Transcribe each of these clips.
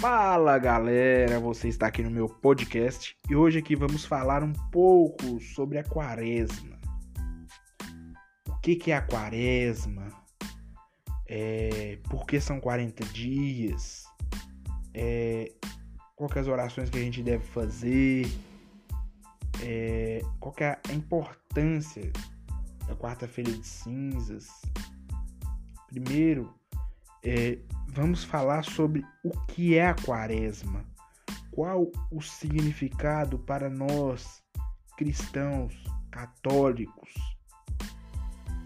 Fala galera, você está aqui no meu podcast e hoje aqui vamos falar um pouco sobre a quaresma. O que, é a quaresma? É, por que são 40 dias? É, quais as orações que a gente deve fazer? É, qual é a importância da quarta-feira de cinzas? Primeiro, é, vamos falar sobre o que é a quaresma. Qual o significado para nós cristãos católicos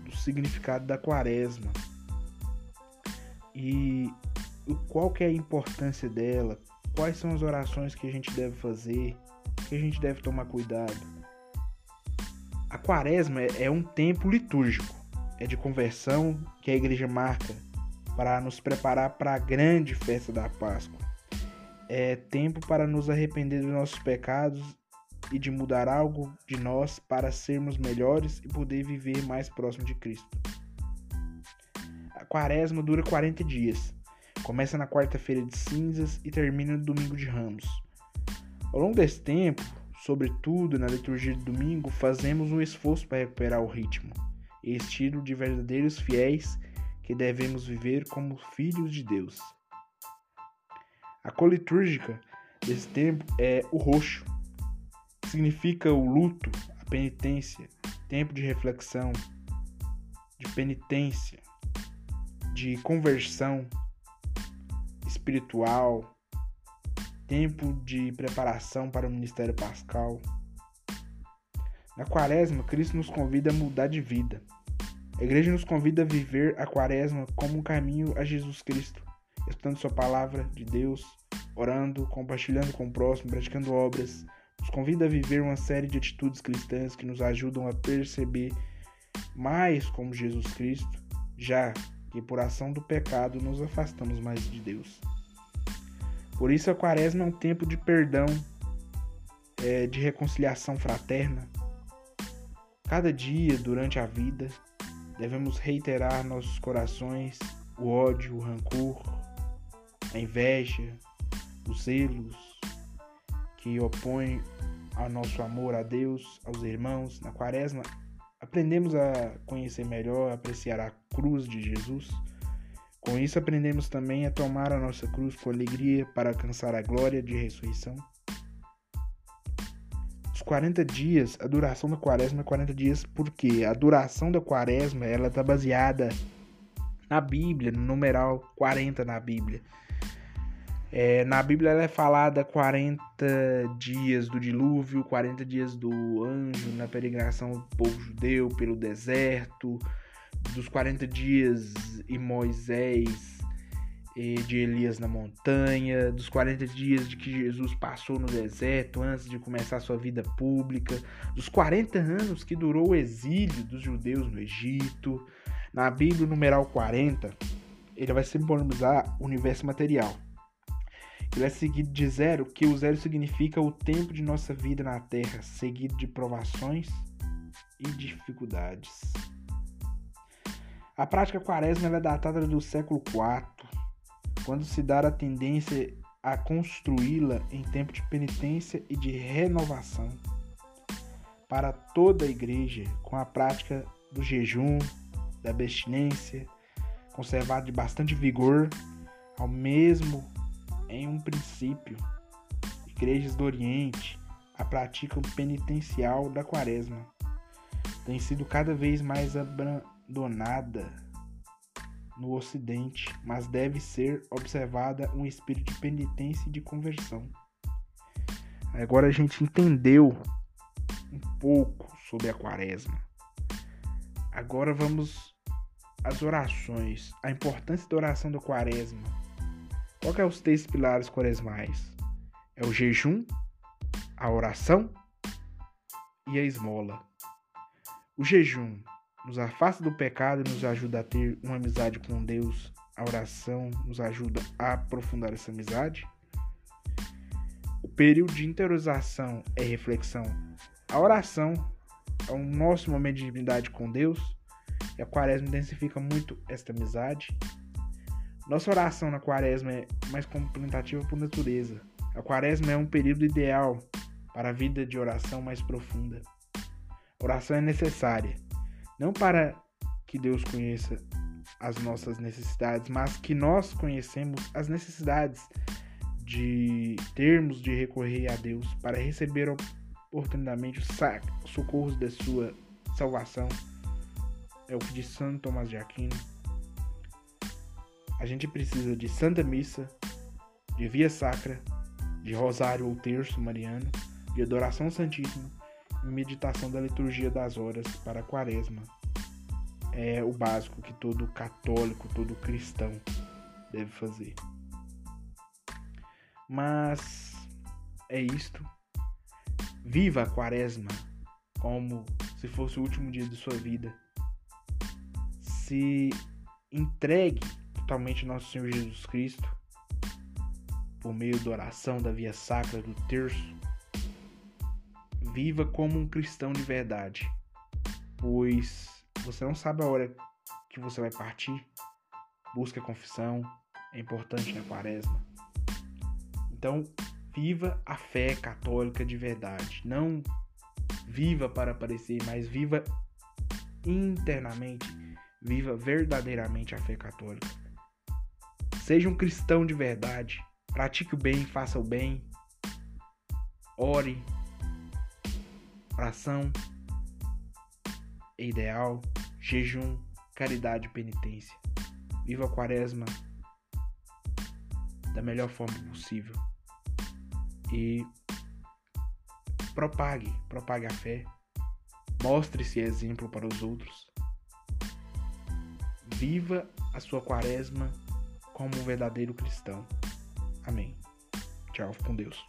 do significado da quaresma e qual que é a importância dela, quais são as orações que a gente deve fazer, que a gente deve tomar cuidado. A quaresma é um tempo litúrgico, é de conversão que a igreja marca para nos preparar para a grande festa da Páscoa. É tempo para nos arrepender dos nossos pecados e de mudar algo de nós para sermos melhores e poder viver mais próximo de Cristo. A quaresma dura 40 dias. Começa na quarta-feira de cinzas e termina no domingo de ramos. Ao longo desse tempo, sobretudo na liturgia de domingo, fazemos um esforço para recuperar o ritmo e estilo de verdadeiros fiéis que devemos viver como filhos de Deus. A cor litúrgica desse tempo é o roxo. Significa o luto, a penitência, tempo de reflexão, de penitência, de conversão espiritual, tempo de preparação para o ministério pascal. Na quaresma, Cristo nos convida a mudar de vida a igreja nos convida a viver a quaresma como um caminho a Jesus Cristo, estudando Sua palavra de Deus, orando, compartilhando com o próximo, praticando obras. Nos convida a viver uma série de atitudes cristãs que nos ajudam a perceber mais como Jesus Cristo, já que por ação do pecado nos afastamos mais de Deus. Por isso, a quaresma é um tempo de perdão, é, de reconciliação fraterna. Cada dia durante a vida, devemos reiterar nossos corações o ódio, o rancor, a inveja, os zelos que opõem ao nosso amor a Deus, aos irmãos. Na quaresma, aprendemos a conhecer melhor, a apreciar a cruz de Jesus. Com isso, aprendemos também a tomar a nossa cruz com alegria para alcançar a glória de ressurreição. 40 dias, a duração da quaresma é 40 dias porque a duração da quaresma ela está baseada na Bíblia, no numeral 40 na Bíblia. É, na Bíblia ela é falada 40 dias do dilúvio, 40 dias do anjo na peregrinação do povo judeu pelo deserto, dos 40 dias e Moisés de Elias na montanha, dos 40 dias de que Jesus passou no deserto antes de começar sua vida pública, dos 40 anos que durou o exílio dos judeus no Egito. Na Bíblia, numeral 40, ele vai simbolizar o universo material. Ele é seguido de zero, que o zero significa o tempo de nossa vida na Terra, seguido de provações e dificuldades. A prática quaresma é datada do século IV, quando se dá a tendência a construí-la em tempo de penitência e de renovação para toda a igreja, com a prática do jejum, da abstinência, conservado de bastante vigor, ao mesmo em um princípio. Igrejas do Oriente a prática penitencial da quaresma tem sido cada vez mais abandonada no Ocidente, mas deve ser observada um espírito de penitência e de conversão. Agora a gente entendeu um pouco sobre a quaresma. Agora vamos às orações, a importância da oração da quaresma. Qual é os três pilares quaresmais? É o jejum, a oração e a esmola. O jejum nos afasta do pecado e nos ajuda a ter uma amizade com Deus. A oração nos ajuda a aprofundar essa amizade. O período de interiorização é reflexão. A oração é o nosso momento de intimidade com Deus. E a quaresma intensifica muito esta amizade. Nossa oração na quaresma é mais contemplativa por natureza. A quaresma é um período ideal para a vida de oração mais profunda. A oração é necessária, não para que Deus conheça as nossas necessidades, mas que nós conhecemos as necessidades de termos de recorrer a Deus para receber oportunamente os socorros da sua salvação. É o que diz Santo Tomás de Aquino. A gente precisa de Santa Missa, de Via Sacra, de Rosário ou Terço Mariano, de Adoração Santíssima meditação da liturgia das horas para a Quaresma. É o básico que todo católico, todo cristão deve fazer. Mas é isto. Viva a Quaresma como se fosse o último dia de sua vida. Se entregue totalmente ao nosso Senhor Jesus Cristo por meio da oração da via sacra do terço. Viva como um cristão de verdade, pois você não sabe a hora que você vai partir. Busca a confissão, é importante na quaresma. Então, viva a fé católica de verdade. Não viva para aparecer, mas viva internamente, viva verdadeiramente a fé católica. Seja um cristão de verdade. Pratique o bem, faça o bem. Ore. Oração ideal. Jejum, caridade e penitência. Viva a quaresma da melhor forma possível. E propague, propague a fé. Mostre-se exemplo para os outros. Viva a sua quaresma como um verdadeiro cristão. Amém. Tchau, com Deus.